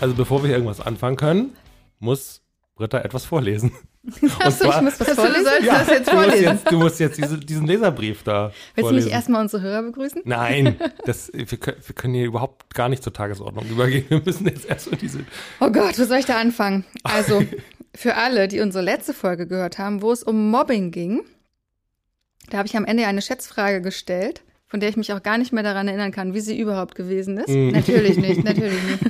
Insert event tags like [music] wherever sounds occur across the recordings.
Also bevor wir irgendwas anfangen können, muss Britta etwas vorlesen. Achso, ich muss was vorlesen. Du sollst Ja, das jetzt du musst vorlesen. jetzt, du musst jetzt diese, diesen Leserbrief da Willst du vorlesen. nicht erstmal unsere Hörer begrüßen? Nein, das, wir, können, wir können hier überhaupt gar nicht zur Tagesordnung übergehen. Wir müssen jetzt erst so diese. Oh Gott, wo soll ich da anfangen? Also, [laughs] für alle, die unsere letzte Folge gehört haben, wo es um Mobbing ging, da habe ich am Ende eine Schätzfrage gestellt, von der ich mich auch gar nicht mehr daran erinnern kann, wie sie überhaupt gewesen ist. Mhm. Natürlich [laughs] nicht, natürlich nicht.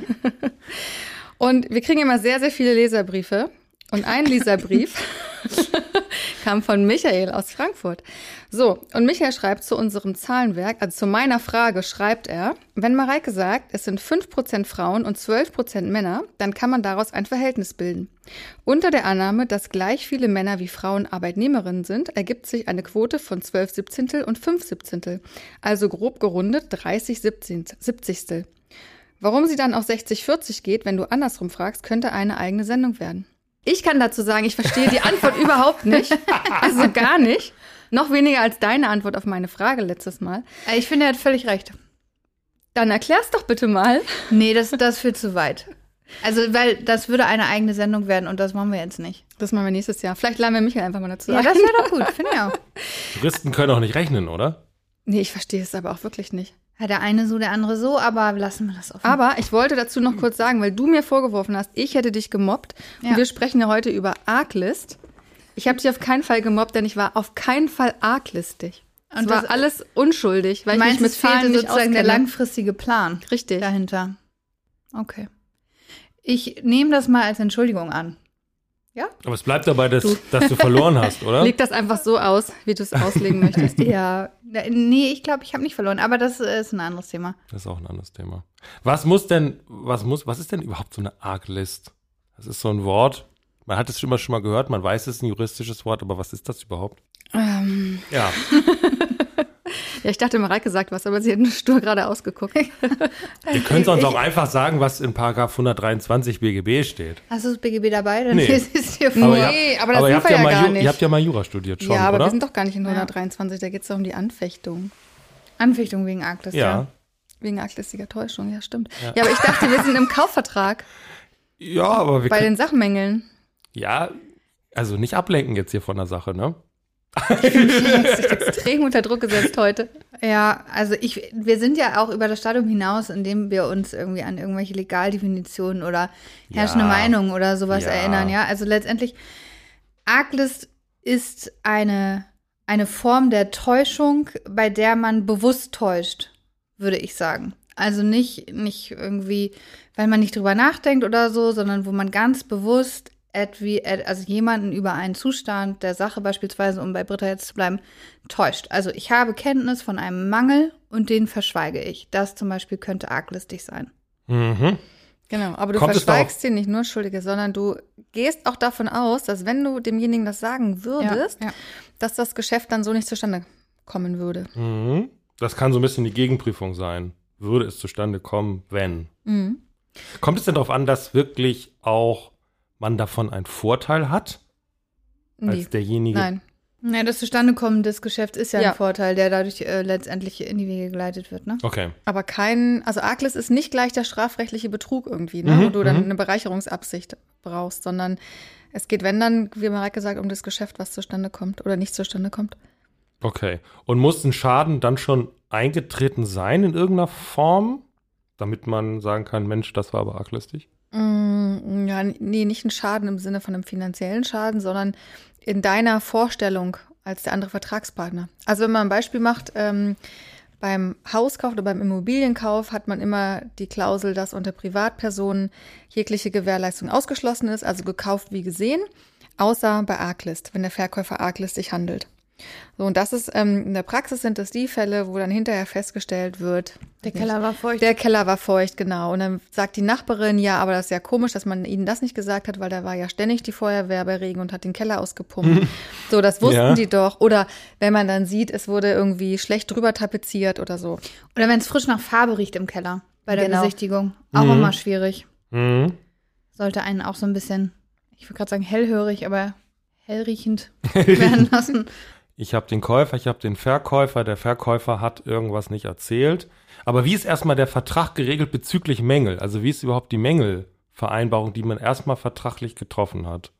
Und wir kriegen immer sehr, sehr viele Leserbriefe. Und ein Leserbrief [laughs] kam von Michael aus Frankfurt. So, und Michael schreibt zu unserem Zahlenwerk, also zu meiner Frage schreibt er, wenn Mareike sagt, es sind 5% Frauen und 12% Männer, dann kann man daraus ein Verhältnis bilden. Unter der Annahme, dass gleich viele Männer wie Frauen Arbeitnehmerinnen sind, ergibt sich eine Quote von 12 Siebzehntel und 5 Siebzehntel, also grob gerundet 30 Siebzigstel. Warum sie dann auf 60-40 geht, wenn du andersrum fragst, könnte eine eigene Sendung werden. Ich kann dazu sagen, ich verstehe die Antwort [laughs] überhaupt nicht. Also gar nicht. Noch weniger als deine Antwort auf meine Frage letztes Mal. Ich finde, er hat völlig recht. Dann erklär's doch bitte mal. Nee, das, das führt zu weit. Also, weil das würde eine eigene Sendung werden und das machen wir jetzt nicht. Das machen wir nächstes Jahr. Vielleicht laden wir Michael einfach mal dazu. Ja, ein. das wäre doch gut, finde ich auch. Juristen können auch nicht rechnen, oder? Nee, ich verstehe es aber auch wirklich nicht. Ja, der eine so, der andere so, aber lassen wir das offen. Aber ich wollte dazu noch kurz sagen, weil du mir vorgeworfen hast, ich hätte dich gemobbt. Und Ja. wir sprechen ja heute über Arglist. Ich habe dich auf keinen Fall gemobbt, denn ich war auf keinen Fall arglistig. Und Und das war alles unschuldig, weil ich mich mit es fehlte Zahlen nicht sozusagen der langfristige Plan Richtig. dahinter. Okay. Ich nehme das mal als Entschuldigung an. Aber es bleibt dabei, dass, dass du verloren hast, oder? [laughs] Leg das einfach so aus, wie du es auslegen möchtest. [laughs] Ja, nee, ich glaube, ich habe nicht verloren, aber das ist ein anderes Thema. Das ist auch ein anderes Thema. Was muss denn, was muss, was ist denn überhaupt so eine Arglist? Das ist so ein Wort. Man hat es schon mal, schon mal gehört, man weiß, es ist ein juristisches Wort, aber was ist das überhaupt? Ähm, Ja, [laughs] ja, ich dachte, Mareike sagt was, aber sie hat nur stur gerade ausgeguckt. [laughs] ihr könnt sonst auch einfach sagen, was in Paragraph 123 BGB steht. Hast du das BGB dabei? Dann Nee. [laughs] es dir vor. Aber Nee, aber das ihr sind habt wir ja mal gar Ju- nicht. Ihr habt ja mal Jura studiert schon, ja, aber oder? wir sind doch gar nicht in 123, da geht es doch um die Anfechtung. Anfechtung wegen Arktis, ja. ja. Wegen arglistiger Täuschung, ja, stimmt. Ja. aber ich dachte, wir sind im Kaufvertrag Ja, aber wir bei den Sachmängeln. ja, also nicht ablenken jetzt hier von der Sache, ne? Extrem unter Druck gesetzt heute. Ja, also ich, wir sind ja auch über das Stadium hinaus, indem wir uns irgendwie an irgendwelche Legaldefinitionen oder herrschende Ja. Meinungen oder sowas Ja. erinnern, ja. Also letztendlich, Arglist ist eine, eine Form der Täuschung, bei der man bewusst täuscht, würde ich sagen. Also nicht, nicht irgendwie, weil man nicht drüber nachdenkt oder so, sondern wo man ganz bewusst etwie, also jemanden über einen Zustand der Sache beispielsweise, um bei Britta jetzt zu bleiben, täuscht. Also ich habe Kenntnis von einem Mangel und den verschweige ich. Das zum Beispiel könnte arglistig sein. Mhm. Genau, aber du Kommt verschweigst dir nicht nur Schuldige, sondern du gehst auch davon aus, dass wenn du demjenigen das sagen würdest, Ja, ja. dass das Geschäft dann so nicht zustande kommen würde. Mhm. Das kann so ein bisschen die Gegenprüfung sein. Würde es zustande kommen, wenn? Mhm. Kommt es denn darauf an, dass wirklich auch man davon einen Vorteil hat, Nee. als derjenige? Nein. Ja, das Zustandekommen des Geschäfts ist ja, Ja. ein Vorteil, der dadurch äh, letztendlich in die Wege geleitet wird, ne? Okay. Aber kein, also Arglist ist nicht gleich der strafrechtliche Betrug irgendwie, ne, Mhm, wo du dann mhm. eine Bereicherungsabsicht brauchst, sondern es geht, wenn dann, wie Mareike sagt, um das Geschäft, was zustande kommt oder nicht zustande kommt. Okay. Und muss ein Schaden dann schon eingetreten sein in irgendeiner Form, damit man sagen kann, Mensch, das war aber arglistig? Mm, ja, nee, nicht ein Schaden im Sinne von einem finanziellen Schaden, sondern in deiner Vorstellung als der andere Vertragspartner. Also wenn man ein Beispiel macht, ähm, beim Hauskauf oder beim Immobilienkauf hat man immer die Klausel, dass unter Privatpersonen jegliche Gewährleistung ausgeschlossen ist, also gekauft wie gesehen, außer bei Arglist, wenn der Verkäufer arglistig handelt. So, und das ist, ähm, in der Praxis sind das die Fälle, wo dann hinterher festgestellt wird, Der Keller war feucht. der Keller war feucht, genau. Und dann sagt die Nachbarin, ja, aber das ist ja komisch, dass man ihnen das nicht gesagt hat, weil da war ja ständig die Feuerwehr bei Regen und hat den Keller ausgepumpt. so, das wussten Ja. die doch. Oder wenn man dann sieht, es wurde irgendwie schlecht drüber tapeziert oder so. Oder wenn es frisch nach Farbe riecht im Keller bei der Genau. Besichtigung. Auch Mhm. immer schwierig. Mhm. Sollte einen auch so ein bisschen, ich würde gerade sagen hellhörig, aber hellriechend [laughs] werden lassen. Ich habe den Käufer, ich habe den Verkäufer. Der Verkäufer hat irgendwas nicht erzählt. Aber wie ist erstmal der Vertrag geregelt bezüglich Mängel? Also wie ist überhaupt die Mängelvereinbarung, die man erstmal vertraglich getroffen hat?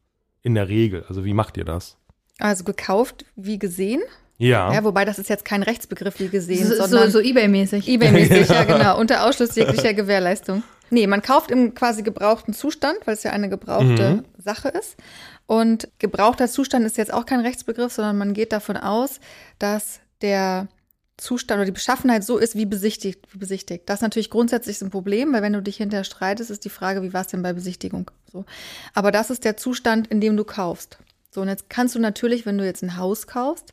In der Regel. Also wie macht ihr das? Also gekauft wie gesehen. Ja. Ja, wobei das ist jetzt kein Rechtsbegriff wie gesehen, So, so, sondern so Ebay-mäßig. eBay-mäßig, ja [laughs] genau, unter Ausschluss jeglicher Gewährleistung. Nee, man kauft im quasi gebrauchten Zustand, weil es ja eine gebrauchte Mhm. Sache ist. Und gebrauchter Zustand ist jetzt auch kein Rechtsbegriff, sondern man geht davon aus, dass der Zustand oder die Beschaffenheit so ist wie besichtigt. Wie besichtigt. Das ist natürlich grundsätzlich ein Problem, weil wenn du dich hinterher streitest, ist die Frage, wie war es denn bei Besichtigung? So. Aber das ist der Zustand, in dem du kaufst. So, und jetzt kannst du natürlich, wenn du jetzt ein Haus kaufst,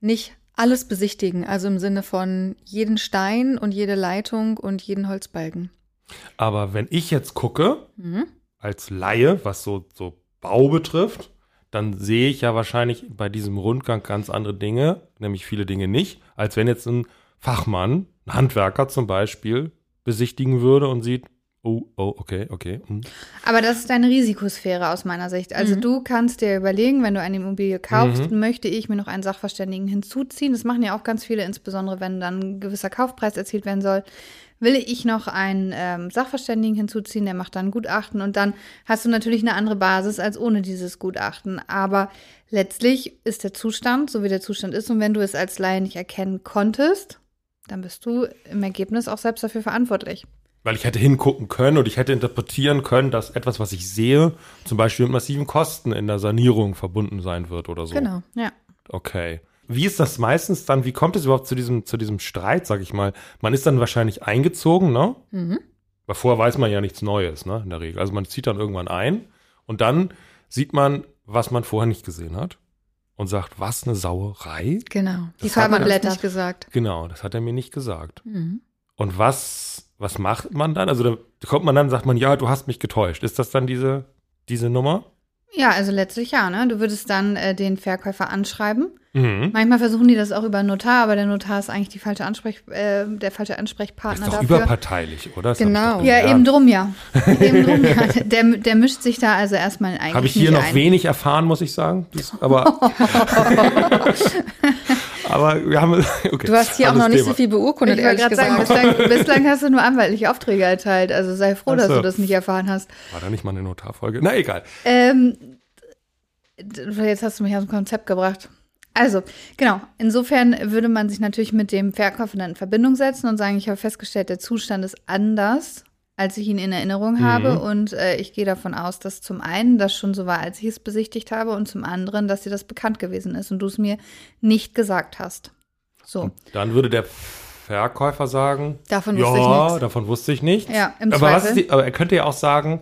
nicht alles besichtigen. Also im Sinne von jeden Stein und jede Leitung und jeden Holzbalken. Aber wenn ich jetzt gucke, Mhm. als Laie, was so, so Bau betrifft, dann sehe ich ja wahrscheinlich bei diesem Rundgang ganz andere Dinge, nämlich viele Dinge nicht, als wenn jetzt ein Fachmann, ein Handwerker zum Beispiel, besichtigen würde und sieht, oh, oh, okay, okay. hm. Aber das ist deine Risikosphäre aus meiner Sicht. Also Mhm. du kannst dir überlegen, wenn du eine Immobilie kaufst, möchte ich mir noch einen Sachverständigen hinzuziehen. Das machen ja auch ganz viele, insbesondere wenn dann ein gewisser Kaufpreis erzielt werden soll. Will ich noch einen ähm, Sachverständigen hinzuziehen, der macht dann ein Gutachten und dann hast du natürlich eine andere Basis als ohne dieses Gutachten. Aber letztlich ist der Zustand, so wie der Zustand ist, und wenn du es als Laie nicht erkennen konntest, dann bist du im Ergebnis auch selbst dafür verantwortlich. Weil ich hätte hingucken können und ich hätte interpretieren können, dass etwas, was ich sehe, zum Beispiel mit massiven Kosten in der Sanierung verbunden sein wird oder so. Genau. Ja. Okay. Wie ist das meistens dann? Wie kommt es überhaupt zu diesem, zu diesem Streit, sag ich mal? Man ist dann wahrscheinlich eingezogen, ne? Mhm. Weil vorher weiß man ja nichts Neues, ne? In der Regel. Also man zieht dann irgendwann ein und dann sieht man, was man vorher nicht gesehen hat und sagt, was eine Sauerei. Genau. Die Das hat man hat blättert. nicht gesagt. Genau, das hat er mir nicht gesagt. Mhm. Und was, was macht man dann? Also da kommt man dann, sagt man, ja, du hast mich getäuscht. Ist das dann diese, diese Nummer? Ja, also letztlich ja, ne? Du würdest dann äh, den Verkäufer anschreiben. Mhm. Manchmal versuchen die das auch über einen Notar, aber der Notar ist eigentlich die falsche Ansprech, äh, der falsche Das Ansprechpartner ist doch dafür. überparteilich, oder? Das Genau. Ja, eben drum, ja. [laughs] eben drum, ja. Der, der mischt sich da also erstmal eigentlich Habe ich hier noch ein. wenig erfahren, muss ich sagen. Dies, aber, [laughs] [laughs] aber wir haben, [laughs] okay. Du hast hier auch noch nicht Thema. so viel beurkundet, Ich wollte ehrlich gerade sagen, bislang, [laughs] bislang hast du nur anwaltliche Aufträge erteilt. Also sei froh, Ach dass du das nicht erfahren hast. War da nicht mal eine Notarfolge? Na, egal. Ähm, jetzt hast du mich aus dem Konzept gebracht. Also, genau. Insofern würde man sich natürlich mit dem Verkäufer dann in Verbindung setzen und sagen, ich habe festgestellt, der Zustand ist anders, als ich ihn in Erinnerung habe. Und äh, ich gehe davon aus, dass zum einen das schon so war, als ich es besichtigt habe, und zum anderen, dass dir das bekannt gewesen ist und du es mir nicht gesagt hast. So. Dann würde der Verkäufer sagen, Davon wusste ich ja, nichts. davon wusste ich nicht. Ja, im aber, Zweifel. die, aber er könnte ja auch sagen,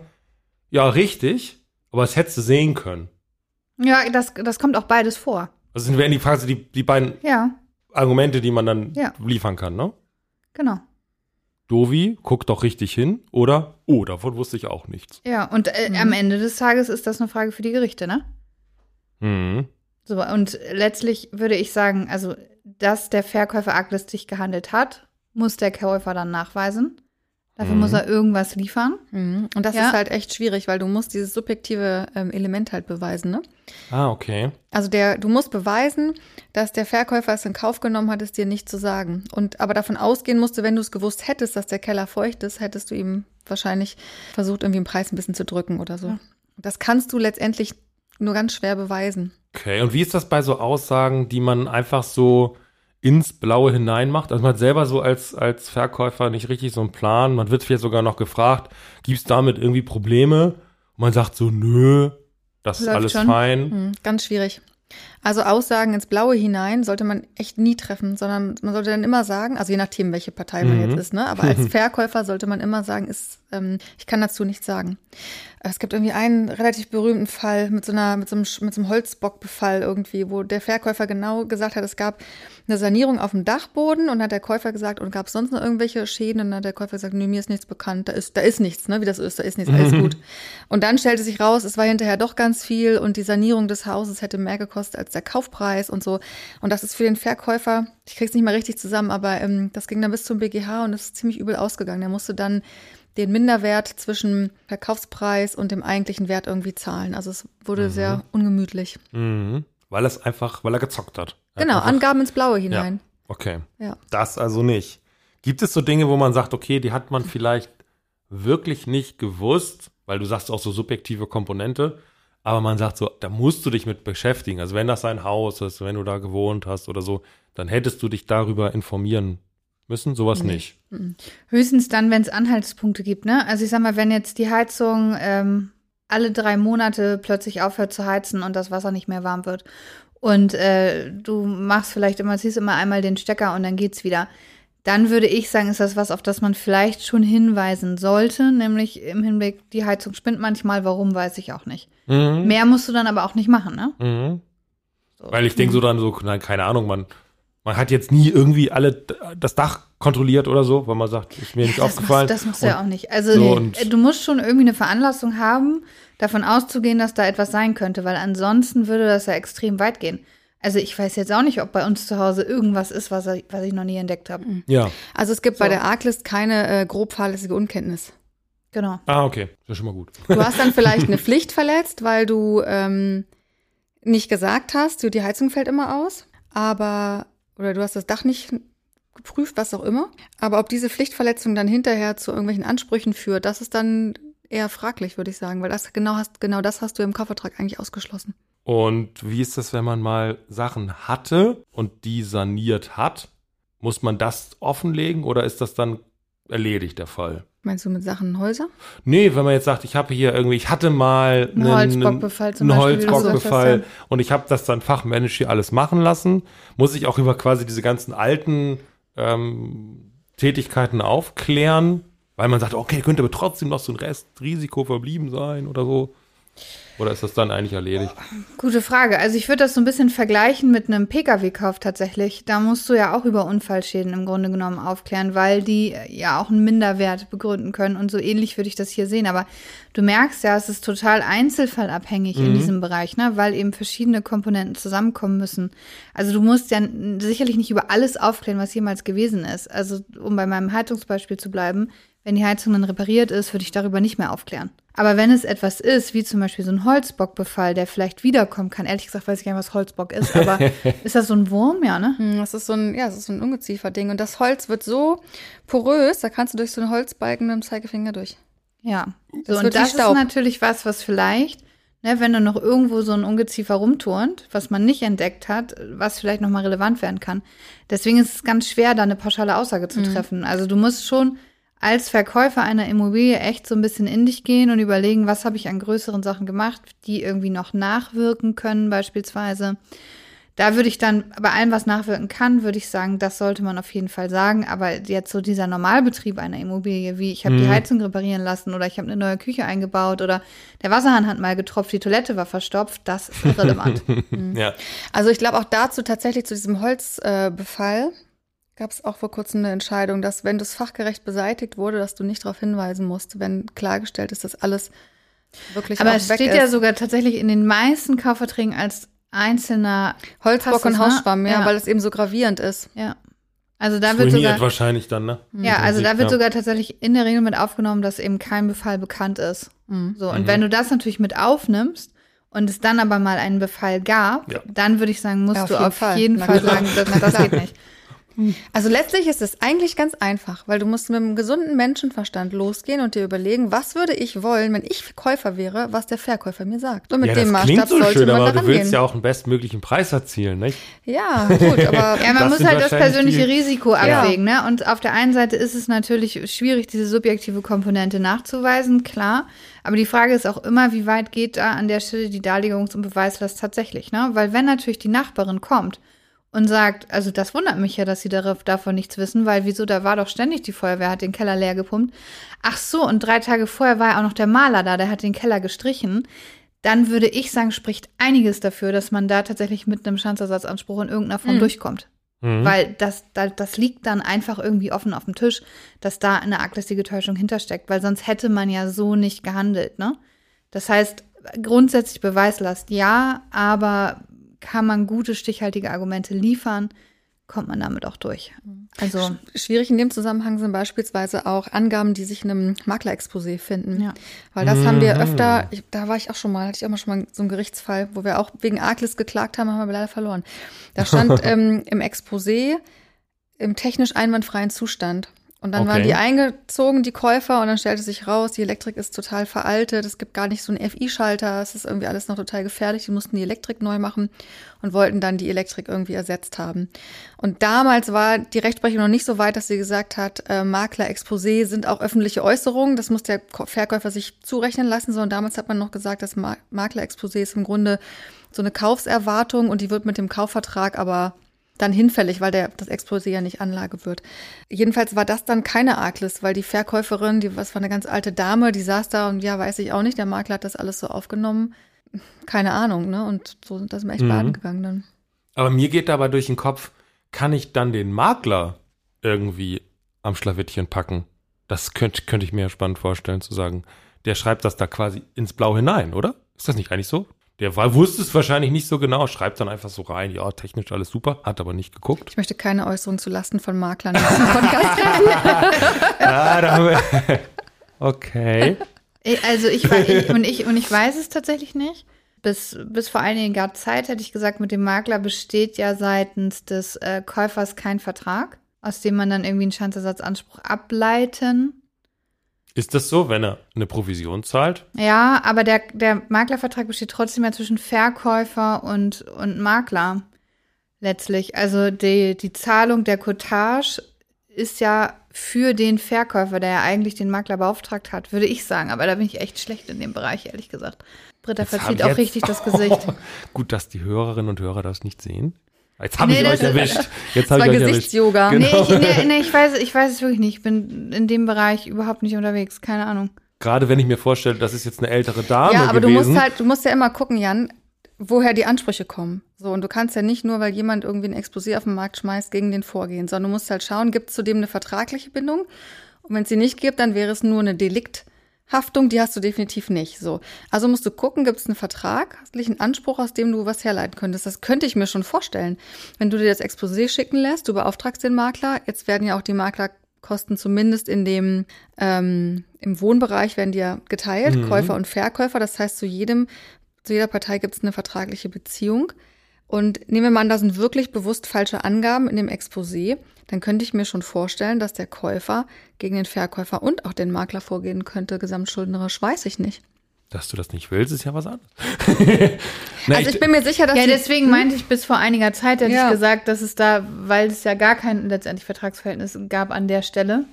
ja, richtig, aber das hättest du sehen können. Ja, das, das kommt auch beides vor. Das sind wären die quasi die, die beiden Ja, Argumente, die man dann Ja. liefern kann, ne? genau. Dovi, guck doch richtig hin. Oder, oh, davon wusste ich auch nichts. Ja, und äh, Mhm. am Ende des Tages ist das eine Frage für die Gerichte, ne? Mhm. So, und letztlich würde ich sagen, also, dass der Verkäufer arglistig gehandelt hat, muss der Käufer dann nachweisen. Dafür Mhm. muss er irgendwas liefern. Mhm. Und das Ja. ist halt echt schwierig, weil du musst dieses subjektive ähm, Element halt beweisen, ne? Ah, okay. Also der, du musst beweisen, dass der Verkäufer es in Kauf genommen hat, es dir nicht zu sagen. Und aber davon ausgehen musste, wenn du es gewusst hättest, dass der Keller feucht ist, hättest du ihm wahrscheinlich versucht, irgendwie den Preis ein bisschen zu drücken oder so. Ja. Das kannst du letztendlich nur ganz schwer beweisen. Okay, und wie ist das bei so Aussagen, die man einfach so ins Blaue hinein macht? Also man hat selber so als, als Verkäufer nicht richtig so einen Plan. Man wird vielleicht sogar noch gefragt, gibt es damit irgendwie Probleme? Und man sagt so, nö, das ist Läuft alles schon. fein. Hm, ganz schwierig. Also Aussagen ins Blaue hinein sollte man echt nie treffen, sondern man sollte dann immer sagen, also je nachdem, welche Partei man Mhm. jetzt ist, ne? Aber als [laughs] Verkäufer sollte man immer sagen, ist, ähm, ich kann dazu nichts sagen. Es gibt irgendwie einen relativ berühmten Fall mit so einer, mit so einem, mit so einem Holzbockbefall irgendwie, wo der Verkäufer genau gesagt hat, es gab eine Sanierung auf dem Dachboden und hat der Käufer gesagt, und gab es sonst noch irgendwelche Schäden? Und dann hat der Käufer gesagt, nee, mir ist nichts bekannt, da ist, da ist nichts, ne? Wie das ist, da ist nichts, alles gut. Und dann stellte sich raus, es war hinterher doch ganz viel und die Sanierung des Hauses hätte mehr gekostet als der Kaufpreis und so. Und das ist für den Verkäufer, ich krieg's nicht mal richtig zusammen, aber ähm, das ging dann bis zum BGH und es ist ziemlich übel ausgegangen. Der musste dann den Minderwert zwischen Verkaufspreis und dem eigentlichen Wert irgendwie zahlen. Also es wurde sehr ungemütlich. Mhm. Weil es einfach, weil er gezockt hat. Er hat Genau, einfach, Angaben ins Blaue hinein. Okay. Ja. Das also nicht. Gibt es so Dinge, wo man sagt, okay, die hat man vielleicht wirklich nicht gewusst, weil du sagst auch so subjektive Komponente, aber man sagt so, da musst du dich mit beschäftigen. Also wenn das sein Haus ist, wenn du da gewohnt hast oder so, dann hättest du dich darüber informieren müssen. Sowas nicht. Höchstens dann, wenn es Anhaltspunkte gibt, ne? Also ich sag mal, wenn jetzt die Heizung ähm, alle drei Monate plötzlich aufhört zu heizen und das Wasser nicht mehr warm wird und äh, du machst vielleicht immer, ziehst immer einmal den Stecker und dann geht's wieder, dann würde ich sagen, ist das was, auf das man vielleicht schon hinweisen sollte, nämlich im Hinblick, die Heizung spinnt manchmal, warum, weiß ich auch nicht. Mhm. Mehr musst du dann aber auch nicht machen, ne? Mhm. So. Weil ich denke so dann so, nein, keine Ahnung, man, man hat jetzt nie irgendwie alle das Dach kontrolliert oder so, weil man sagt, ist mir nicht das aufgefallen. Machst, das machst du Und- ja auch nicht. Also so und- du musst schon irgendwie eine Veranlassung haben, davon auszugehen, dass da etwas sein könnte, weil ansonsten würde das ja extrem weit gehen. Also ich weiß jetzt auch nicht, ob bei uns zu Hause irgendwas ist, was, ich- was ich noch nie entdeckt habe. Ja. Also es gibt bei So. der Arglist keine äh, grob fahrlässige Unkenntnis. Genau. Ah, okay. Das ist schon mal gut. Du hast dann vielleicht eine [laughs] Pflicht verletzt, weil du ähm, nicht gesagt hast, du, die Heizung fällt immer aus, aber oder du hast das Dach nicht geprüft, was auch immer. Aber ob diese Pflichtverletzung dann hinterher zu irgendwelchen Ansprüchen führt, das ist dann eher fraglich, würde ich sagen, weil das genau hast, genau das hast du im Kaufvertrag eigentlich ausgeschlossen. Und wie ist das, wenn man mal Sachen hatte und die saniert hat? Muss man das offenlegen oder ist das dann erledigt, der Fall? Meinst du mit Sachen Häuser? Nee, wenn man jetzt sagt, ich habe hier irgendwie, ich hatte mal Ein Holzbockbefall zum einen Beispiel, Holzbockbefall und ich habe das dann fachmännisch hier alles machen lassen, muss ich auch über quasi diese ganzen alten ähm, Tätigkeiten aufklären, weil man sagt, okay, könnte aber trotzdem noch so ein Restrisiko verblieben sein oder so. Oder ist das dann eigentlich erledigt? Gute Frage. Also ich würde das so ein bisschen vergleichen mit einem Pkw-Kauf tatsächlich. Da musst du ja auch über Unfallschäden im Grunde genommen aufklären, weil die ja auch einen Minderwert begründen können. Und so ähnlich würde ich das hier sehen. Aber du merkst ja, es ist total einzelfallabhängig in diesem Bereich, ne? weil eben verschiedene Komponenten zusammenkommen müssen. Also du musst ja sicherlich nicht über alles aufklären, was jemals gewesen ist. Also um bei meinem Heizungsbeispiel zu bleiben, wenn die Heizung dann repariert ist, würde ich darüber nicht mehr aufklären. Aber wenn es etwas ist, wie zum Beispiel so ein Holzbockbefall, der vielleicht wiederkommen kann, ehrlich gesagt weiß ich gar nicht, was Holzbock ist, aber [laughs] ist das so ein Wurm, ja, ne? Hm, Das ist so ein, ja, das ist so ein Ungezieferding. Und das Holz wird so porös, da kannst du durch so einen Holzbalken mit dem Zeigefinger durch. Ja. Das So, und das Staub. ist natürlich was, was vielleicht, ne, wenn da noch irgendwo so ein Ungeziefer rumturnt, was man nicht entdeckt hat, was vielleicht nochmal relevant werden kann. Deswegen ist es ganz schwer, da eine pauschale Aussage zu treffen. Also du musst schon als Verkäufer einer Immobilie echt so ein bisschen in dich gehen und überlegen, was habe ich an größeren Sachen gemacht, die irgendwie noch nachwirken können beispielsweise. Da würde ich dann, bei allem, was nachwirken kann, würde ich sagen, das sollte man auf jeden Fall sagen. Aber jetzt so dieser Normalbetrieb einer Immobilie, wie ich habe die Heizung reparieren lassen oder ich habe eine neue Küche eingebaut oder der Wasserhahn hat mal getropft, die Toilette war verstopft, das ist irrelevant. [laughs] Ja. Also ich glaube auch dazu tatsächlich zu diesem Holzbefall äh, gab es auch vor kurzem eine Entscheidung, dass wenn das fachgerecht beseitigt wurde, dass du nicht darauf hinweisen musst, wenn klargestellt ist, dass alles wirklich Aber auch es steht ist. ja sogar tatsächlich in den meisten Kaufverträgen als einzelner Holzbock Passus, und ne? Hausschwamm, ja, Ja. weil es eben so gravierend ist. Ja. Also da wird sogar, wahrscheinlich dann, ne? ja, also da wird Ja. sogar tatsächlich in der Regel mit aufgenommen, dass eben kein Befall bekannt ist. So, und wenn du das natürlich mit aufnimmst und es dann aber mal einen Befall gab, Ja. dann würde ich sagen, musst Ja, auf du jeden auf Fall. jeden Fall sagen, das, das geht nicht. Also letztlich ist es eigentlich ganz einfach, weil du musst mit einem gesunden Menschenverstand losgehen und dir überlegen, was würde ich wollen, wenn ich Käufer wäre, was der Verkäufer mir sagt. Und mit ja, dem das Maßstab klingt so sollte schön, man aber du willst gehen. ja auch einen bestmöglichen Preis erzielen, nicht? Ja, gut, [laughs] aber Ja, man muss halt das persönliche die- Risiko abwägen, ne? Und auf der einen Seite ist es natürlich schwierig, diese subjektive Komponente nachzuweisen, klar. Aber die Frage ist auch immer, wie weit geht da an der Stelle die Darlegungs- und Beweislast tatsächlich, ne? Weil wenn natürlich die Nachbarin kommt und sagt, also das wundert mich ja, dass sie darauf, davon nichts wissen, weil wieso, da war doch ständig die Feuerwehr, hat den Keller leer gepumpt. Ach so, und drei Tage vorher war ja auch noch der Maler da, der hat den Keller gestrichen. Dann würde ich sagen, spricht einiges dafür, dass man da tatsächlich mit einem Schadensersatzanspruch in irgendeiner Form Mhm. durchkommt. Mhm. Weil das, da, das liegt dann einfach irgendwie offen auf dem Tisch, dass da eine arglistige Täuschung hintersteckt, weil sonst hätte man ja so nicht gehandelt, ne? Das heißt, grundsätzlich Beweislast ja, aber kann man gute, stichhaltige Argumente liefern, kommt man damit auch durch. Also, schwierig in dem Zusammenhang sind beispielsweise auch Angaben, die sich in einem Maklerexposé finden. Ja. Weil das haben wir Mhm. öfter, ich, da war ich auch schon mal, hatte ich auch mal schon mal so einen Gerichtsfall, wo wir auch wegen Arglist geklagt haben, haben wir leider verloren. Da stand [laughs] ähm, im Exposé im technisch einwandfreien Zustand. Und dann waren Okay. die eingezogen, die Käufer, und dann stellte sich raus, die Elektrik ist total veraltet, es gibt gar nicht so einen FI-Schalter, es ist irgendwie alles noch total gefährlich, die mussten die Elektrik neu machen und wollten dann die Elektrik irgendwie ersetzt haben. Und damals war die Rechtsprechung noch nicht so weit, dass sie gesagt hat, äh, Makler-Exposé sind auch öffentliche Äußerungen, das muss der Verkäufer sich zurechnen lassen, sondern damals hat man noch gesagt, das Ma Makler-Exposé ist im Grunde so eine Kaufserwartung und die wird mit dem Kaufvertrag aber dann hinfällig, weil der, das Exposé ja nicht Anlage wird. Jedenfalls war das dann keine Arglist, weil die Verkäuferin, die was war eine ganz alte Dame, die saß da und ja, weiß ich auch nicht, der Makler hat das alles so aufgenommen. Keine Ahnung, ne? Und so sind das mir echt Mhm. baden gegangen dann. Aber mir geht dabei durch den Kopf, kann ich dann den Makler irgendwie am Schlawittchen packen? Das könnte könnte ich mir ja spannend vorstellen zu sagen. Der schreibt das da quasi ins Blau hinein, oder? Ist das nicht eigentlich so? Der war, wusste es wahrscheinlich nicht so genau, schreibt dann einfach so rein, ja, technisch alles super, hat aber nicht geguckt. Ich möchte keine Äußerung zu Lasten von Maklern in diesem Podcast treffen. [laughs] Ah, da haben wir. [laughs] Okay. also ich, ich, und, ich, und ich weiß es tatsächlich nicht. Bis, bis vor einiger Zeit hätte ich gesagt, mit dem Makler besteht ja seitens des äh, Käufers kein Vertrag, aus dem man dann irgendwie einen Schadensersatzanspruch ableiten Ist das so, wenn er eine Provision zahlt? Ja, aber der, der Maklervertrag besteht trotzdem ja zwischen Verkäufer und, und Makler letztlich. Also die, die Zahlung der Cottage ist ja für den Verkäufer, der ja eigentlich den Makler beauftragt hat, würde ich sagen. Aber da bin ich echt schlecht in dem Bereich, ehrlich gesagt. Britta Jetzt verzieht auch jetzt- richtig das [laughs] Gesicht. Oh, gut, dass die Hörerinnen und Hörer das nicht sehen. Jetzt habe Nee, ich euch erwischt. Jetzt Das habe war ich euch. Gesichtsyoga. Genau. Nee, ich, nee, [laughs] nee, ich, weiß, ich weiß es wirklich nicht. Ich bin in dem Bereich überhaupt nicht unterwegs. Keine Ahnung. Gerade wenn ich mir vorstelle, das ist jetzt eine ältere Dame Ja, aber du gewesen. musst halt, du musst ja immer gucken, Jan, woher die Ansprüche kommen. So, und du kannst ja nicht nur, weil jemand irgendwie ein Exposé auf den Markt schmeißt, gegen den vorgehen, sondern du musst halt schauen, gibt es zudem eine vertragliche Bindung? Und wenn es sie nicht gibt, dann wäre es nur eine Delikthaftung, die hast du definitiv nicht. So. Also musst du gucken, gibt es einen vertraglichen Anspruch, aus dem du was herleiten könntest. Das könnte ich mir schon vorstellen. Wenn du dir das Exposé schicken lässt, du beauftragst den Makler, jetzt werden ja auch die Maklerkosten zumindest in dem ähm, im Wohnbereich werden die ja geteilt, Mhm. Käufer und Verkäufer. Das heißt, zu jedem, zu jeder Partei gibt es eine vertragliche Beziehung. Und nehmen wir mal an, da sind wirklich bewusst falsche Angaben in dem Exposé, dann könnte ich mir schon vorstellen, dass der Käufer gegen den Verkäufer und auch den Makler vorgehen könnte, gesamtschuldnerisch, weiß ich nicht. Dass du das nicht willst, ist ja was anderes. [laughs] Na, also ich bin mir sicher, dass Ja, deswegen meinte ich, bis vor einiger Zeit hätte Ja. ich gesagt, dass es da, weil es ja gar kein letztendlich Vertragsverhältnis gab an der Stelle.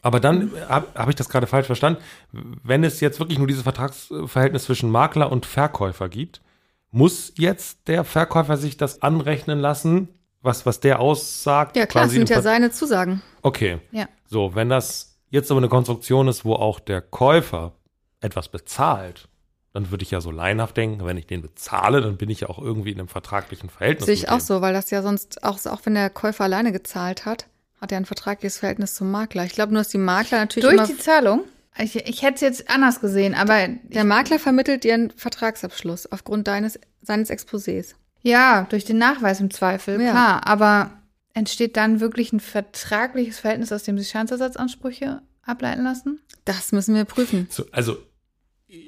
aber dann habe hab ich das gerade falsch verstanden. Wenn es jetzt wirklich nur dieses Vertragsverhältnis zwischen Makler und Verkäufer gibt, muss jetzt der Verkäufer sich das anrechnen lassen, was, was der aussagt? ja klar, das sind ja Ver- seine Zusagen. Okay. Ja. So, wenn das jetzt aber eine Konstruktion ist, wo auch der Käufer etwas bezahlt, dann würde ich ja so laienhaft denken, wenn ich den bezahle, dann bin ich ja auch irgendwie in einem vertraglichen Verhältnis. Sehe ich auch so, weil das ja sonst, auch, auch wenn der Käufer alleine gezahlt hat, hat er ein vertragliches Verhältnis zum Makler. Ich glaube nur, dass die Makler natürlich Durch immer, die Zahlung? Ich, ich hätte es jetzt anders gesehen, aber der Makler vermittelt dir einen Vertragsabschluss aufgrund deines, seines Exposés. ja, durch den Nachweis im Zweifel, Ja. klar. Aber entsteht dann wirklich ein vertragliches Verhältnis, aus dem sich Schadensersatzansprüche ableiten lassen? Das müssen wir prüfen. So, also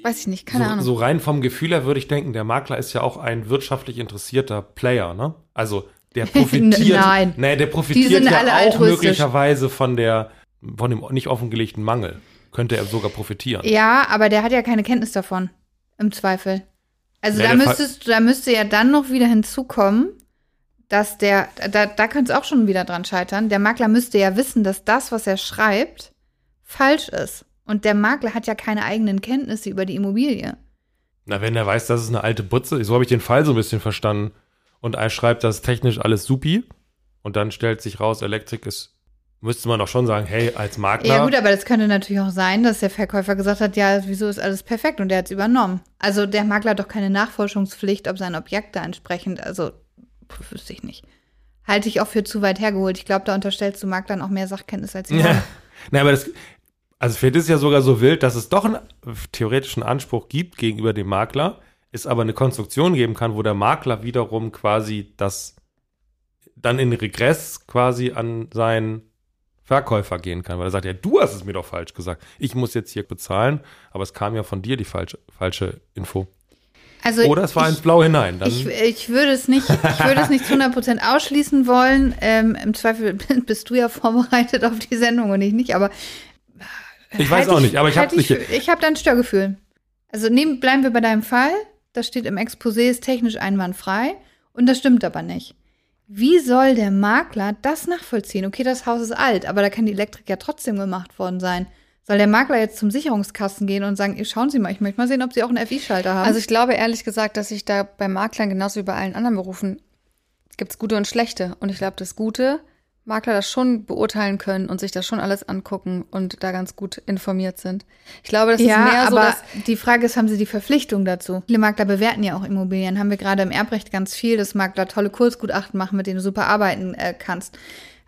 Weiß ich nicht, keine so, Ahnung. so rein vom Gefühl her würde ich denken, der Makler ist ja auch ein wirtschaftlich interessierter Player, ne? Also der [laughs] profitiert. Nein. Nee, der profitiert sind ja alle auch altruistisch. möglicherweise von der, von dem nicht offengelegten Mangel. Könnte er sogar profitieren. Ja, aber der hat ja keine Kenntnis davon. Im Zweifel. Also Ja, da müsstest da müsste ja dann noch wieder hinzukommen, dass der, da, da könnte es auch schon wieder dran scheitern. Der Makler müsste ja wissen, dass das, was er schreibt, falsch ist. Und der Makler hat ja keine eigenen Kenntnisse über die Immobilie. Na, wenn er weiß, dass es eine alte Butze ist, so habe ich den Fall so ein bisschen verstanden. Und er schreibt, das ist technisch alles supi. Und dann stellt sich raus, Elektrik ist, müsste man doch schon sagen, hey, als Makler. Ja gut, aber das könnte natürlich auch sein, dass der Verkäufer gesagt hat, ja, wieso ist alles perfekt und der hat es übernommen. Also der Makler hat doch keine Nachforschungspflicht, ob sein Objekt da entsprechend, also pf, wüsste ich nicht. Halte ich auch für zu weit hergeholt. Ich glaube, da unterstellst du Maklern auch mehr Sachkenntnis als sie Ja. [laughs] Na, aber das, also vielleicht ist es ja sogar so wild, dass es doch einen theoretischen Anspruch gibt gegenüber dem Makler, es aber eine Konstruktion geben kann, wo der Makler wiederum quasi das dann in Regress quasi an seinen Verkäufer gehen kann, weil er sagt, ja, du hast es mir doch falsch gesagt. Ich muss jetzt hier bezahlen, aber es kam ja von dir die falsche, falsche Info. Also Oder es war ich, ins Blaue hinein. Ich, ich würde es nicht, ich würde es nicht zu [laughs] 100% ausschließen wollen. Ähm, Im Zweifel [laughs] bist du ja vorbereitet auf die Sendung und ich nicht, aber ich weiß Halt auch nicht, aber ich halt habe nicht. Ich, ich habe da ein Störgefühl. Also nehmen, bleiben wir bei deinem Fall. Das steht im Exposé, ist technisch einwandfrei. Und das stimmt aber nicht. Wie soll der Makler das nachvollziehen? Okay, das Haus ist alt, aber da kann die Elektrik ja trotzdem gemacht worden sein. Soll der Makler jetzt zum Sicherungskasten gehen und sagen, schauen Sie mal, ich möchte mal sehen, ob Sie auch einen FI-Schalter haben? Also ich glaube ehrlich gesagt, dass sich da bei Maklern genauso wie bei allen anderen Berufen gibt es gute und schlechte. Und ich glaube, das Gute, Makler das schon beurteilen können und sich das schon alles angucken und da ganz gut informiert sind. Ich glaube, das ja, ist mehr so, aber dass die Frage ist, haben sie die Verpflichtung dazu? Viele Makler bewerten ja auch Immobilien. Haben wir gerade im Erbrecht ganz viel, dass Makler tolle Kurzgutachten machen, mit denen du super arbeiten äh, kannst.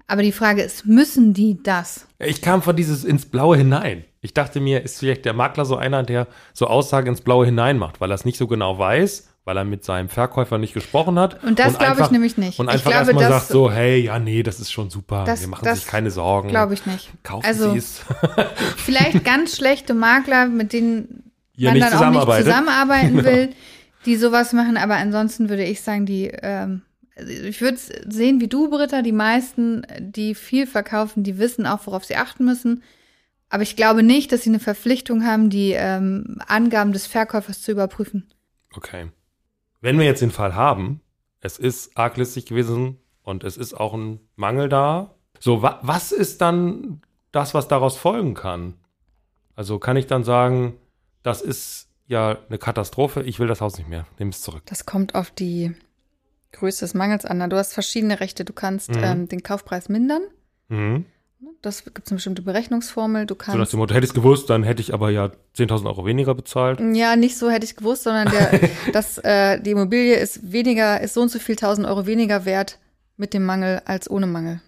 Aber die Frage ist, müssen die das? Ich kam von dieses ins Blaue hinein. Ich dachte mir, ist vielleicht der Makler so einer, der so Aussagen ins Blaue hinein macht, weil er es nicht so genau weiß, weil er mit seinem Verkäufer nicht gesprochen hat. Und das glaube ich nämlich nicht. Und Ich einfach erstmal sagt so, hey, ja, nee, das ist schon super. Das- Wir machen das sich keine Sorgen. Glaube ich nicht. Kaufen also Sie es. [laughs] vielleicht ganz schlechte Makler, mit denen Ihr man dann auch nicht zusammenarbeiten [laughs] will, die sowas machen. Aber ansonsten würde ich sagen, die, ähm, ich würde sehen wie du, Britta, die meisten, die viel verkaufen, die wissen auch, worauf sie achten müssen. Aber ich glaube nicht, dass sie eine Verpflichtung haben, die ähm, Angaben des Verkäufers zu überprüfen. Okay. Wenn wir jetzt den Fall haben, es ist arglistig gewesen und es ist auch ein Mangel da. So, wa was ist dann das, was daraus folgen kann? Also kann ich dann sagen, das ist ja eine Katastrophe, ich will das Haus nicht mehr, nimm es zurück. das kommt auf die Größe des Mangels an. Du hast verschiedene Rechte. Du kannst Mhm. ähm, den Kaufpreis mindern. Mhm. Das gibt es eine bestimmte Berechnungsformel. Du So nach kannst dem Motto, hätte ich es gewusst, dann hätte ich aber ja 10.000 Euro weniger bezahlt. Ja, nicht so hätte ich gewusst, sondern der, [laughs] dass äh, die Immobilie ist weniger, ist so und so viel tausend Euro weniger wert mit dem Mangel als ohne Mangel.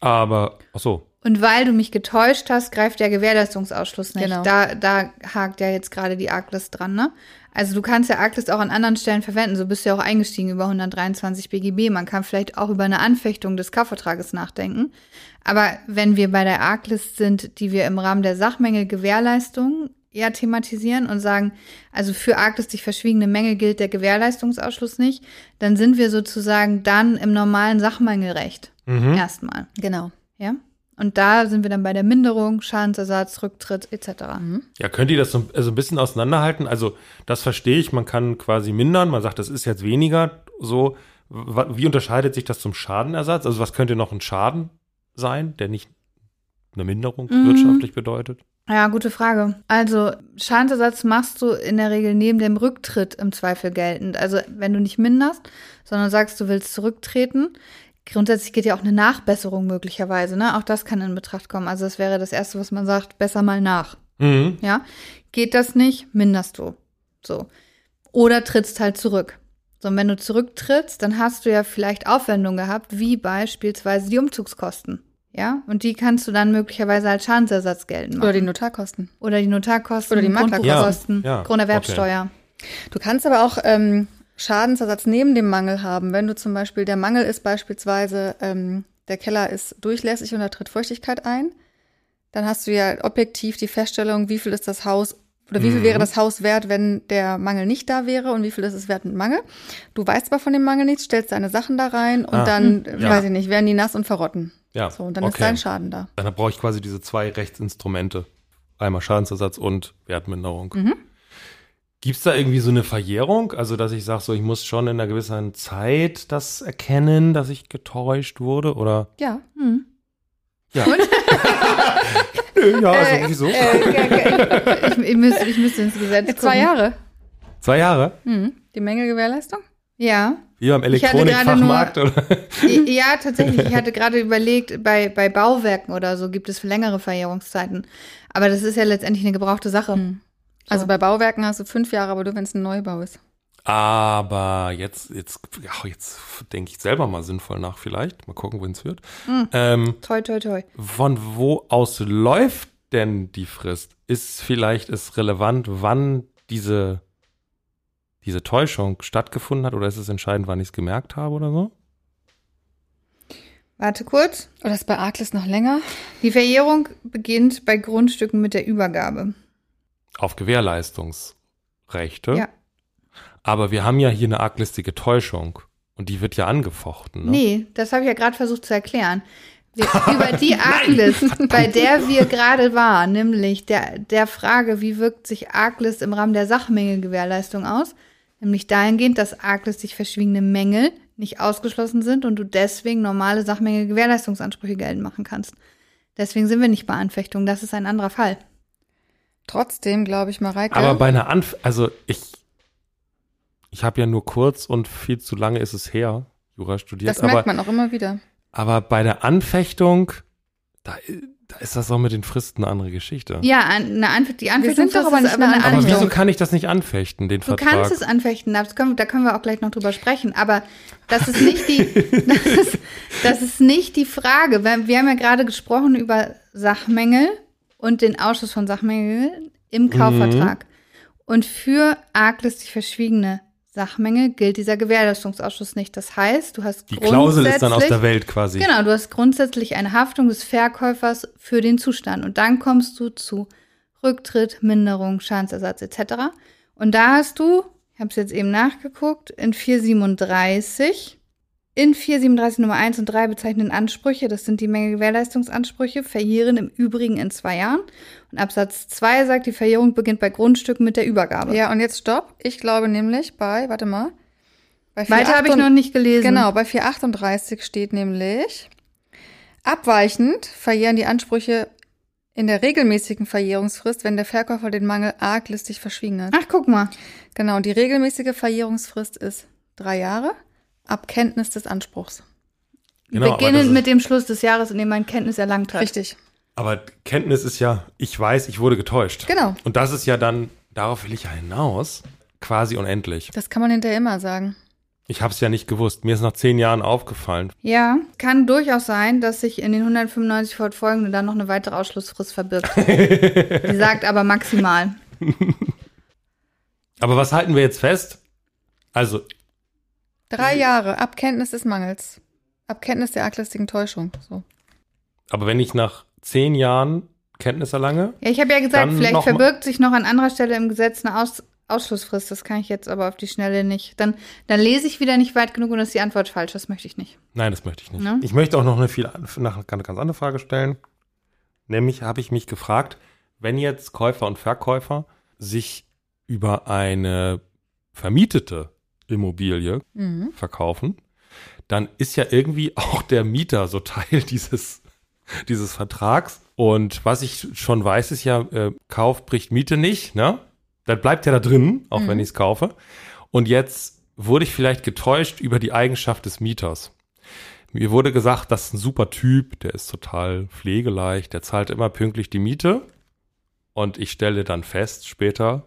Aber, ach so, Und weil du mich getäuscht hast, greift der Gewährleistungsausschluss nicht. Genau. Da, da hakt ja jetzt gerade die Arglist dran, ne? Also du kannst ja Arglist auch an anderen Stellen verwenden. So bist du ja auch eingestiegen über 123 BGB. Man kann vielleicht auch über eine Anfechtung des Kaufvertrages nachdenken. Aber wenn wir bei der Arglist sind, die wir im Rahmen der Sachmängel Gewährleistung ja thematisieren und sagen, also für arglistig verschwiegene Mängel gilt der Gewährleistungsausschluss nicht, dann sind wir sozusagen dann im normalen Sachmängelrecht. Mhm. Erstmal. Genau. Ja. Und da sind wir dann bei der Minderung, Schadensersatz, Rücktritt etc. Ja, könnt ihr das so also ein bisschen auseinanderhalten? Also, das verstehe ich, man kann quasi mindern, man sagt, das ist jetzt weniger so. Wie unterscheidet sich das zum Schadenersatz? Also, was könnte noch ein Schaden sein, der nicht eine Minderung Mhm. wirtschaftlich bedeutet? Ja, gute Frage. Also Schadensersatz machst du in der Regel neben dem Rücktritt im Zweifel geltend. Also wenn du nicht minderst, sondern sagst, du willst zurücktreten. Grundsätzlich geht ja auch eine Nachbesserung möglicherweise, ne? Auch das kann in Betracht kommen. Also das wäre das Erste, was man sagt, besser mal nach. Mhm. Ja, geht das nicht, minderst du. So. Oder trittst halt zurück. So, und wenn du zurücktrittst, dann hast du ja vielleicht Aufwendungen gehabt, wie beispielsweise die Umzugskosten. Ja, und die kannst du dann möglicherweise als Schadensersatz geltend machen. Oder die Notarkosten. Oder die Notarkosten, Oder die Maklerkosten. Ja, ja, Grunderwerbsteuer. Du kannst aber auch ähm, Schadensersatz neben dem Mangel haben. Wenn du zum Beispiel, der Mangel ist beispielsweise, ähm, der Keller ist durchlässig und da tritt Feuchtigkeit ein, dann hast du ja objektiv die Feststellung, wie viel ist das Haus Oder wie viel Mhm. wäre das Haus wert, wenn der Mangel nicht da wäre und wie viel ist es wert mit Mangel? Du weißt aber von dem Mangel nichts, stellst deine Sachen da rein und Ah. dann, äh, Ja. weiß ich nicht, werden die nass und verrotten. Ja, So, und dann ist okay. dein Schaden da. Dann brauche ich quasi diese zwei Rechtsinstrumente. Einmal Schadensersatz und Wertminderung. Mhm. Gibt es da irgendwie so eine Verjährung? Also, dass ich sage, so, ich muss schon in einer gewissen Zeit das erkennen, dass ich getäuscht wurde? Oder? Ja. Hm. Ja. [laughs] Nö, ja, also, Äh, wieso? ich, ich, müsste, ich müsste ins Gesetz gucken. Zwei Jahre. Zwei Jahre? Mhm. Die Mängelgewährleistung? Ja. Wie beim Ich hatte gerade Elektronikfachmarkt? Oder? Ja, tatsächlich. Ich hatte gerade überlegt, bei, bei Bauwerken oder so gibt es längere Verjährungszeiten. Aber das ist ja letztendlich eine gebrauchte Sache. Mhm. Also bei Bauwerken hast du fünf Jahre, aber nur wenn es ein Neubau ist. Aber jetzt, jetzt, ja, jetzt denke ich selber mal sinnvoll nach vielleicht. Mal gucken, wohin es führt. Mhm. Ähm, Toi, toi, toi. von wo aus läuft denn die Frist? Ist vielleicht es relevant, wann diese, diese Täuschung stattgefunden hat? Oder ist es entscheidend, wann ich es gemerkt habe oder so? Warte kurz. Oder ist bei Arklis noch länger? Die Verjährung beginnt bei Grundstücken mit der Übergabe. Auf Gewährleistungsrechte. Ja. Aber wir haben ja hier eine arglistige Täuschung. Und die wird ja angefochten. Ne? Nee, das habe ich ja gerade versucht zu erklären. Wir, [laughs] über die Arglist, bei der wir gerade waren, nämlich der, der Frage, wie wirkt sich Arglist im Rahmen der Sachmängelgewährleistung aus, nämlich dahingehend, dass Arglist sich verschwiegene Mängel nicht ausgeschlossen sind und du deswegen normale Sachmängelgewährleistungsansprüche geltend machen kannst. Deswegen sind wir nicht bei Anfechtung, das ist ein anderer Fall. Trotzdem, glaube ich, Mareike. Aber bei einer Anf also ich, ich habe ja nur kurz und viel zu lange ist es her, Jura studiert, das merkt aber, man auch immer wieder. aber bei der Anfechtung, da, da ist das auch mit den Fristen eine andere Geschichte. Ja, eine Anfe die Anfechtung sind doch aber ist nicht aber eine eine aber Anfechtung. wieso kann ich das nicht anfechten, den Du Vertrag? kannst es anfechten, das können, da können wir auch gleich noch drüber sprechen. Aber das ist nicht die, [laughs] das ist, das ist nicht die Frage. Wir, wir haben ja gerade gesprochen über Sachmängel und den Ausschuss von Sachmängeln im Kaufvertrag. Und für arglistig verschwiegene Sachmängel gilt dieser Gewährleistungsausschuss nicht. Das heißt, du hast Die Klausel ist dann aus der Welt quasi. Genau, du hast grundsätzlich eine Haftung des Verkäufers für den Zustand. Und dann kommst du zu Rücktritt, Minderung, Schadensersatz etc. Und da hast du, ich habe es jetzt eben nachgeguckt, in 437, in 437 Nummer 1 und 3 bezeichneten Ansprüche, das sind die Menge-Gewährleistungsansprüche, verjähren im Übrigen in zwei Jahren. Und Absatz 2 sagt, die Verjährung beginnt bei Grundstücken mit der Übergabe. Ja, und jetzt stopp. Ich glaube nämlich bei, warte mal. Bei Weiter habe ich 438 noch nicht gelesen. Genau, bei 438 steht nämlich, abweichend verjähren die Ansprüche in der regelmäßigen Verjährungsfrist, wenn der Verkäufer den Mangel arglistig verschwiegen hat. Ach, guck mal. Genau, und die regelmäßige Verjährungsfrist ist drei Jahre ab Kenntnis des Anspruchs. Genau, Beginnend mit dem Schluss des Jahres, in dem man Kenntnis erlangt hat. Richtig. Aber Kenntnis ist ja, ich weiß, ich wurde getäuscht. Genau. Und das ist ja dann, darauf will ich ja hinaus, quasi unendlich. Das kann man hinterher immer sagen. Ich habe es ja nicht gewusst. Mir ist nach zehn Jahren aufgefallen. Ja, kann durchaus sein, dass sich in den 195 fortfolgenden dann noch eine weitere Ausschlussfrist verbirgt. [laughs] Die sagt aber maximal. Aber was halten wir jetzt fest? Also, Drei Jahre ab Kenntnis des Mangels. Ab Kenntnis der arglistigen Täuschung. So. aber wenn ich nach zehn Jahren Kenntnis erlange, Ja, ich habe ja gesagt, vielleicht verbirgt sich noch an anderer Stelle im Gesetz eine Aus Ausschlussfrist. Das kann ich jetzt aber auf die Schnelle nicht. Dann, dann lese ich wieder nicht weit genug und ist die Antwort falsch. Das möchte ich nicht. nein, das möchte ich nicht. Ne? Ich möchte auch noch eine, viel, nach, eine ganz andere Frage stellen. Nämlich habe ich mich gefragt, wenn jetzt Käufer und Verkäufer sich über eine vermietete Immobilie Mhm. verkaufen, dann ist ja irgendwie [laughs] auch der Mieter so Teil dieses, dieses Vertrags. Und was ich schon weiß, ist ja, äh, Kauf bricht Miete nicht, ne? Das bleibt ja da drin, auch wenn ich es kaufe. Und jetzt wurde ich vielleicht getäuscht über die Eigenschaft des Mieters. Mir wurde gesagt, das ist ein super Typ, der ist total pflegeleicht, der zahlt immer pünktlich die Miete. Und ich stelle dann fest später,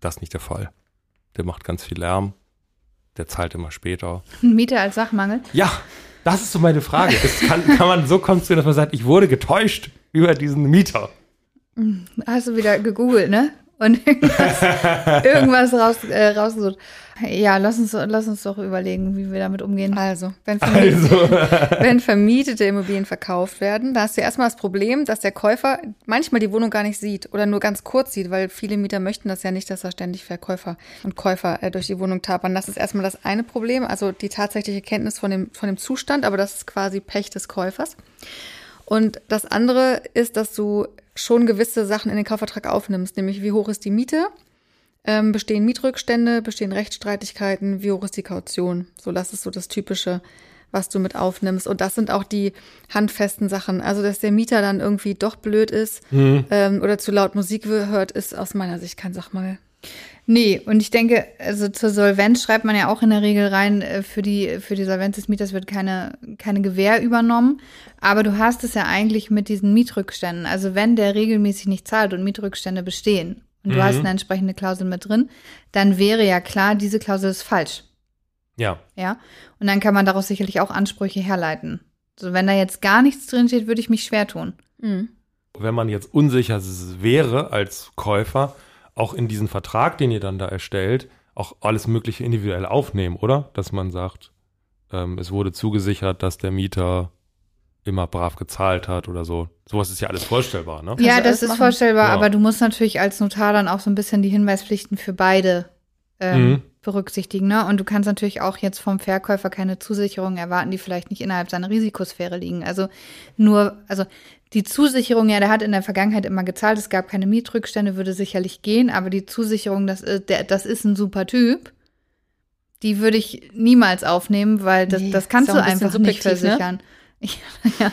das ist nicht der Fall. Der macht ganz viel Lärm, der zahlt immer später. [laughs] Ein Mieter als Sachmangel. Ja, das ist so meine Frage. Es kann, kann man so konstruieren, dass man sagt, ich wurde getäuscht über diesen Mieter. Hast du wieder gegoogelt, ne? Und [laughs] irgendwas, irgendwas raus, äh, rausgesucht. Ja, lass uns, lass uns doch überlegen, wie wir damit umgehen. Also, wenn, vermietete, Also, [laughs] wenn vermietete Immobilien verkauft werden, da hast du erstmal das Problem, dass der Käufer manchmal die Wohnung gar nicht sieht oder nur ganz kurz sieht, weil viele Mieter möchten das ja nicht, dass da ständig Verkäufer und Käufer äh, durch die Wohnung tapern. Das ist erstmal das eine Problem, also die tatsächliche Kenntnis von dem, von dem Zustand, aber das ist quasi Pech des Käufers. Und das andere ist, dass du schon gewisse Sachen in den Kaufvertrag aufnimmst, nämlich wie hoch ist die Miete, ähm, bestehen Mietrückstände, bestehen Rechtsstreitigkeiten, wie hoch ist die Kaution. So, das ist so das Typische, was du mit aufnimmst. Und das sind auch die handfesten Sachen. Also, dass der Mieter dann irgendwie doch blöd ist ähm, oder zu laut Musik hört, ist aus meiner Sicht kein Sachmangel. Nee, und ich denke, also zur Solvenz schreibt man ja auch in der Regel rein, äh, für die, für die Solvenz des Mieters wird keine, keine Gewähr übernommen. Aber du hast es ja eigentlich mit diesen Mietrückständen. Also wenn der regelmäßig nicht zahlt und Mietrückstände bestehen und du hast eine entsprechende Klausel mit drin, dann wäre ja klar, diese Klausel ist falsch. ja. Ja. Und dann kann man daraus sicherlich auch Ansprüche herleiten. Also wenn da jetzt gar nichts drin steht, würde ich mich schwer tun. Mhm. Wenn man jetzt unsicher wäre als Käufer, auch in diesen Vertrag, den ihr dann da erstellt, auch alles Mögliche individuell aufnehmen, oder? Dass man sagt, ähm, es wurde zugesichert, dass der Mieter immer brav gezahlt hat oder so. Sowas ist ja alles vorstellbar, ne? Ja, das ist machen. vorstellbar, Ja. aber du musst natürlich als Notar dann auch so ein bisschen die Hinweispflichten für beide ähm, Mhm. berücksichtigen. Ne? Und du kannst natürlich auch jetzt vom Verkäufer keine Zusicherungen erwarten, die vielleicht nicht innerhalb seiner Risikosphäre liegen. Also nur, also die Zusicherung, ja, der hat in der Vergangenheit immer gezahlt, es gab keine Mietrückstände, würde sicherlich gehen, aber die Zusicherung, das, ist- der, das ist ein super Typ, die würde ich niemals aufnehmen, weil das, Nee, das kannst du ein einfach nicht ne? versichern. [laughs] Ja,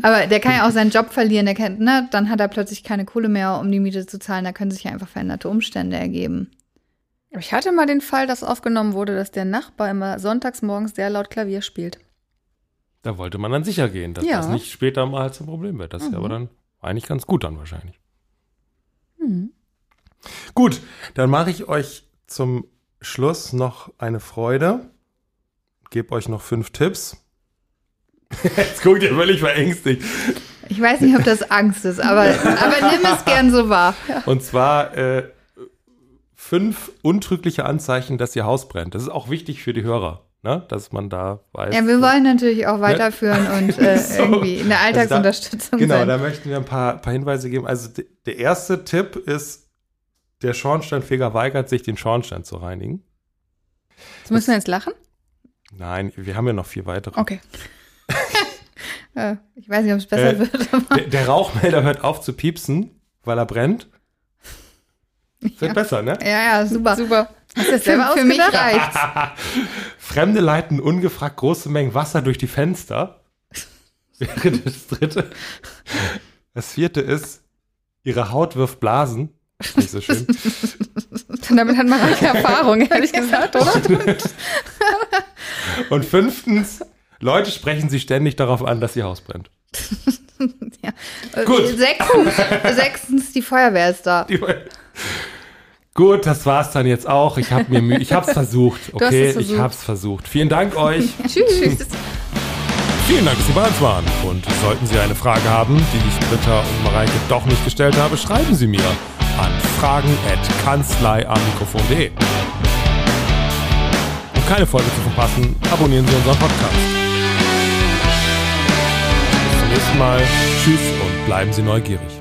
aber der kann ja auch seinen Job verlieren, der kann, ne, dann hat er plötzlich keine Kohle mehr, um die Miete zu zahlen, da können sich ja einfach veränderte Umstände ergeben. Ich hatte mal den Fall, dass aufgenommen wurde, dass der Nachbar immer sonntags morgens sehr laut Klavier spielt. Da wollte man dann sicher gehen, dass Ja. das nicht später mal zum Problem wird. Das ist ja aber dann eigentlich ganz gut dann wahrscheinlich. Mhm. Gut, dann mache ich euch zum Schluss noch eine Freude. Gebe euch noch fünf Tipps. [laughs] Jetzt guckt ihr völlig verängstigt. Ich weiß nicht, ob das Angst ist, aber, [laughs] aber nimm es gern so wahr. Und zwar äh, fünf untrügliche Anzeichen, dass ihr Haus brennt. Das ist auch wichtig für die Hörer, ne? dass man da weiß. Ja, wir wollen natürlich auch weiterführen und [laughs] äh, So. irgendwie in der Also da- Alltagsunterstützung Genau, sein. da möchten wir ein paar, paar Hinweise geben. Also der erste Tipp ist, der Schornsteinfeger weigert sich, den Schornstein zu reinigen. Jetzt müssen wir jetzt lachen? Nein, wir haben ja noch vier weitere. Okay. [laughs] Äh, ich weiß nicht, ob es besser Äh, wird. Der, der Rauchmelder hört auf zu piepsen, weil er brennt. [laughs] Wird besser, ne? ja, ja, super. Super. Hast du das Für, selber für mich ausgedacht? reicht's. [laughs] Fremde leiten ungefragt große Mengen Wasser durch die Fenster. [laughs] Wäre das dritte. Das vierte ist, ihre Haut wirft Blasen. Nicht so schön. [laughs] Damit hat man reiche Erfahrung, ehrlich gesagt, oder? Und fünftens, Leute sprechen sie ständig darauf an, dass ihr Haus brennt. Ja. Gut. Sechstens, sechstens, die Feuerwehr ist da. Die- Gut, das war's dann jetzt auch. Ich habe mir Mühe, ich hab's versucht. Okay, es versucht. ich hab's versucht. Vielen Dank euch. [laughs] Tschüss. Vielen Dank, dass Sie bei uns waren. Und sollten Sie eine Frage haben, die ich Britta und Mareike doch nicht gestellt habe, schreiben Sie mir an fragen.kanzleiamikrofon.de. Um keine Folge zu verpassen, abonnieren Sie unseren Podcast. Bis zum nächsten Mal. Tschüss und bleiben Sie neugierig.